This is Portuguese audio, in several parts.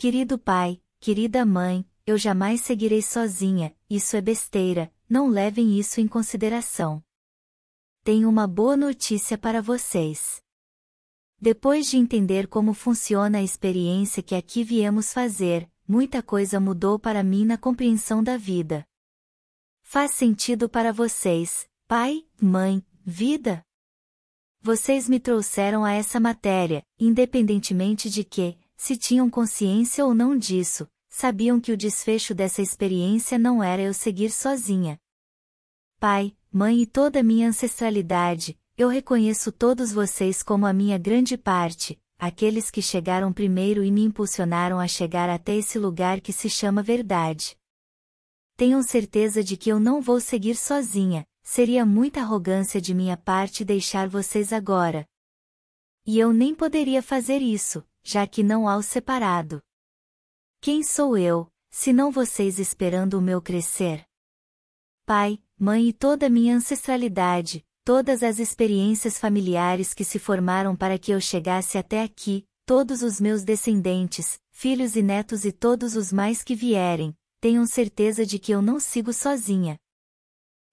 Querido pai, querida mãe, eu jamais seguirei sozinha, isso é besteira, não levem isso em consideração. Tenho uma boa notícia para vocês. Depois de entender como funciona a experiência que aqui viemos fazer, muita coisa mudou para mim na compreensão da vida. Faz sentido para vocês, pai, mãe, vida? Vocês me trouxeram a essa matéria, independentemente de que, se tinham consciência ou não disso, sabiam que o desfecho dessa experiência não era eu seguir sozinha. Pai, mãe e toda a minha ancestralidade, eu reconheço todos vocês como a minha grande parte, aqueles que chegaram primeiro e me impulsionaram a chegar até esse lugar que se chama verdade tenham certeza de que eu não vou seguir sozinha, seria muita arrogância de minha parte deixar vocês agora. E eu nem poderia fazer isso, já que não há o separado. Quem sou eu, se não vocês esperando o meu crescer? Pai, mãe e toda a minha ancestralidade, todas as experiências familiares que se formaram para que eu chegasse até aqui, todos os meus descendentes, filhos e netos e todos os mais que vierem, tenham certeza de que eu não sigo sozinha.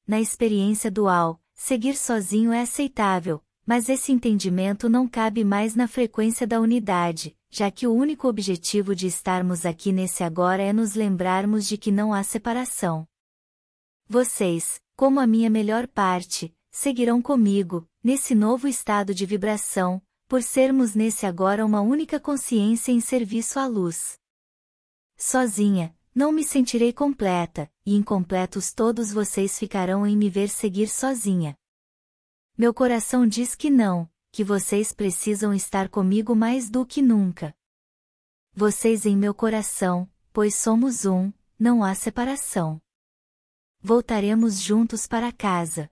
Na experiência dual, seguir sozinho é aceitável, mas esse entendimento não cabe mais na frequência da unidade, já que o único objetivo de estarmos aqui nesse agora é nos lembrarmos de que não há separação. Vocês, como a minha melhor parte, seguirão comigo, nesse novo estado de vibração, por sermos nesse agora uma única consciência em serviço à luz. Sozinha, não me sentirei completa, e incompletos todos vocês ficarão em me ver seguir sozinha. Meu coração diz que não, que vocês precisam estar comigo mais do que nunca. Vocês em meu coração, pois somos um, não há separação. Voltaremos juntos para casa.